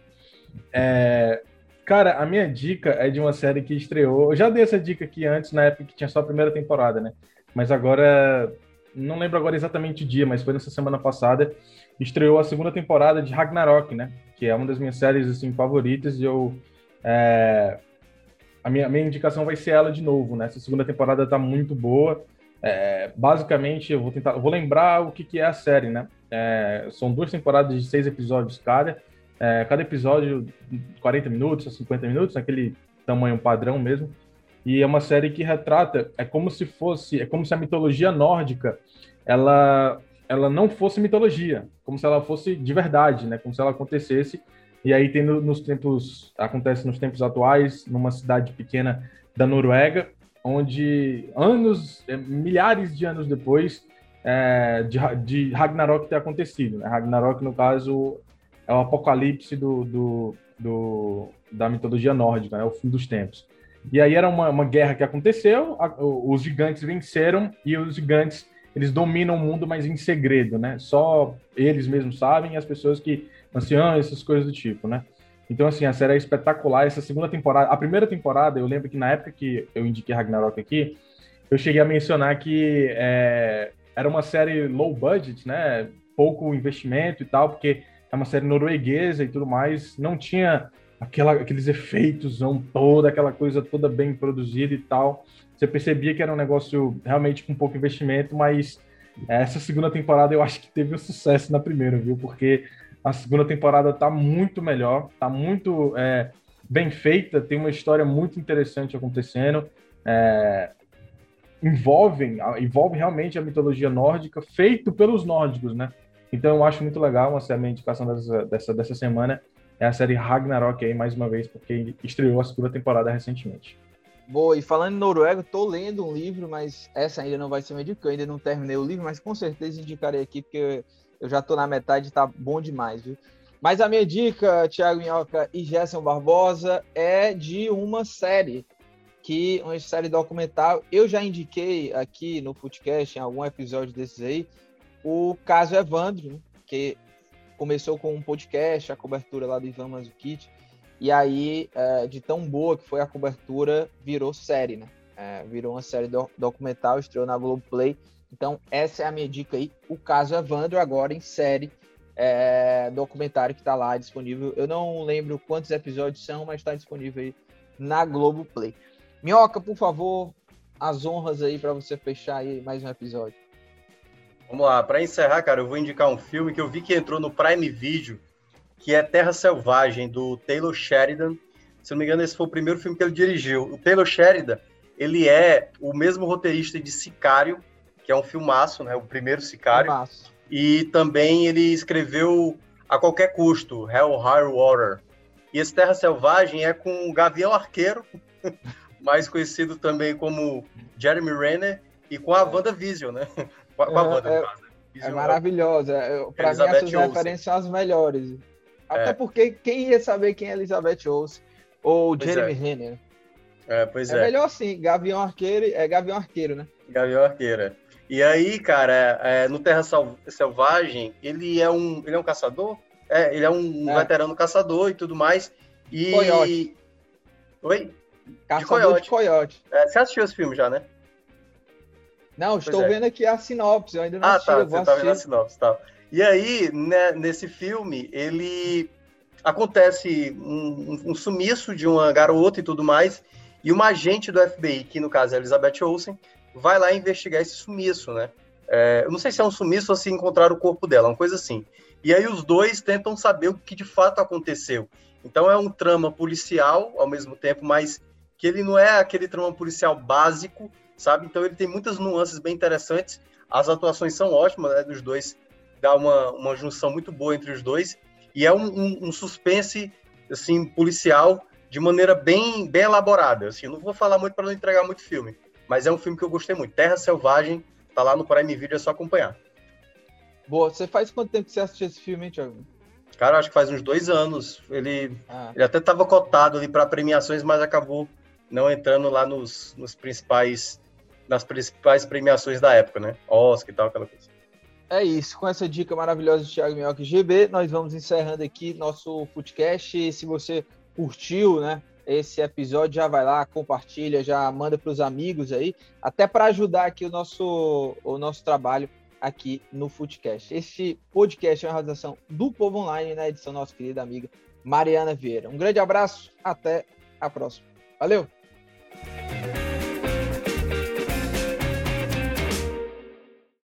É, cara, a minha dica é de uma série que estreou. Eu já dei essa dica aqui antes, na época que tinha só a primeira temporada, né? Mas agora não lembro agora exatamente o dia, mas foi nessa semana passada, estreou a segunda temporada de Ragnarok, né? Que é uma das minhas séries assim favoritas e eu é, a minha, minha indicação vai ser ela de novo, né? Essa segunda temporada tá muito boa. É, basicamente, eu vou tentar, vou lembrar o que, que é a série, né? É, são duas temporadas de seis episódios cada. É, cada episódio 40 minutos a 50 minutos, aquele tamanho padrão mesmo. E é uma série que retrata, é como se fosse, é como se a mitologia nórdica, ela ela não fosse mitologia, como se ela fosse de verdade, né? Como se ela acontecesse. E aí tem no, nos tempos acontece nos tempos atuais, numa cidade pequena da Noruega, onde anos, é, milhares de anos depois é, de, de Ragnarok ter acontecido. Né? Ragnarok, no caso, é o apocalipse do, do, do da mitologia nórdica, é o fim dos tempos. E aí era uma, uma guerra que aconteceu, a, os gigantes venceram e os gigantes eles dominam o mundo, mas em segredo, né? Só eles mesmos sabem e as pessoas que anciãs, essas coisas do tipo, né? Então, assim, a série é espetacular. Essa segunda temporada, a primeira temporada, eu lembro que na época que eu indiquei Ragnarok aqui, eu cheguei a mencionar que é, era uma série low budget, né? Pouco investimento e tal, porque é uma série norueguesa e tudo mais. Não tinha aquela, aqueles efeitos, toda aquela coisa toda bem produzida e tal. Você percebia que era um negócio realmente com pouco investimento, mas essa segunda temporada eu acho que teve um sucesso na primeira, viu? Porque a segunda temporada tá muito melhor, tá muito é, bem feita, tem uma história muito interessante acontecendo. É, envolvem, envolve realmente a mitologia nórdica, feito pelos nórdicos, né? Então eu acho muito legal, uma, a minha indicação dessa, dessa, dessa semana é a série Ragnarok aí, mais uma vez, porque estreou a segunda temporada recentemente. Boa, e falando em noruego, tô lendo um livro, mas essa ainda não vai ser uma dica, eu ainda não terminei o livro, mas com certeza indicarei aqui, porque eu já tô na metade, tá bom demais, viu? Mas a minha dica, Thiago Minhoca e Gerson Barbosa, é de uma série. que uma série documental. Eu já indiquei aqui no podcast, em algum episódio desses aí, o caso Evandro, né? que começou com um podcast, a cobertura lá do Ivan Mazukit, e aí, é, de tão boa que foi a cobertura, virou série, né? É, virou uma série do, documental, estreou na Globoplay. Então, essa é a minha dica aí. O caso Evandro, agora em série, é, documentário que está lá disponível. Eu não lembro quantos episódios são, mas está disponível aí na Globoplay. Minhoca, por favor, as honras aí para você fechar aí mais um episódio. Vamos lá, para encerrar, cara, eu vou indicar um filme que eu vi que entrou no Prime Video, que é Terra Selvagem, do Taylor Sheridan. Se não me engano, esse foi o primeiro filme que ele dirigiu. O Taylor Sheridan, ele é o mesmo roteirista de Sicário, que é um filmaço, né? O primeiro Sicário. Filmaço. E também ele escreveu A Qualquer Custo, Hell, High Water. E esse Terra Selvagem é com o Gavião Arqueiro, (laughs) mais conhecido também como Jeremy Renner, e com a é. Wanda Vision, né? Com a, Wanda, é, é, é maravilhosa. Para mim, essas Olsen. referências são as melhores. Até é. porque quem ia saber quem é Elizabeth Olsen ou pois Jeremy é. Renner? É, pois é. É melhor assim, Gavião Arqueiro, é Gavião Arqueiro, né? Gavião Arqueiro. É. E aí, cara, é, no Terra Selvagem, ele é um, ele é um caçador? É, ele é um é. veterano caçador e tudo mais. E... Coyote. Oi? Caçador de coiote. De coiote. É, você assistiu esse filme já, né? Não, estou é. vendo aqui a sinopse, eu ainda não ah, assisti. Ah, tá, você tá vendo a sinopse, tá. E aí, né, nesse filme, ele acontece um, um, sumiço de uma garota e tudo mais, e uma agente do FBI, que no caso é Elizabeth Olsen, vai lá investigar esse sumiço, né? É, eu não sei se é um sumiço ou se encontrar o corpo dela, uma coisa assim. E aí os dois tentam saber o que de fato aconteceu. Então é um trama policial ao mesmo tempo, mas que ele não é aquele trama policial básico, sabe? Então ele tem muitas nuances bem interessantes. As atuações são ótimas, né, dos dois. Dá uma, uma junção muito boa entre os dois. E é um, um, um suspense, assim, policial de maneira bem, bem elaborada. Assim, não vou falar muito para não entregar muito filme, mas é um filme que eu gostei muito. Terra Selvagem, tá lá no Prime Video, é só acompanhar. Boa, você faz quanto tempo que você assistiu esse filme, hein, Thiago? Cara, acho que faz uns dois anos. Ele, ah. ele até estava cotado ali para premiações, mas acabou não entrando lá nos, nos principais nas principais premiações da época, né? Oscar e tal, aquela coisa. É isso, com essa dica maravilhosa de Thiago Minhoca GB, nós vamos encerrando aqui nosso podcast. Se você curtiu, né, esse episódio, já vai lá, compartilha, já manda para os amigos aí, até para ajudar aqui o nosso, o nosso trabalho aqui no Footcast. Este podcast é uma realização do Povo Online, na edição nossa querida amiga Mariana Vieira. Um grande abraço, até a próxima. Valeu!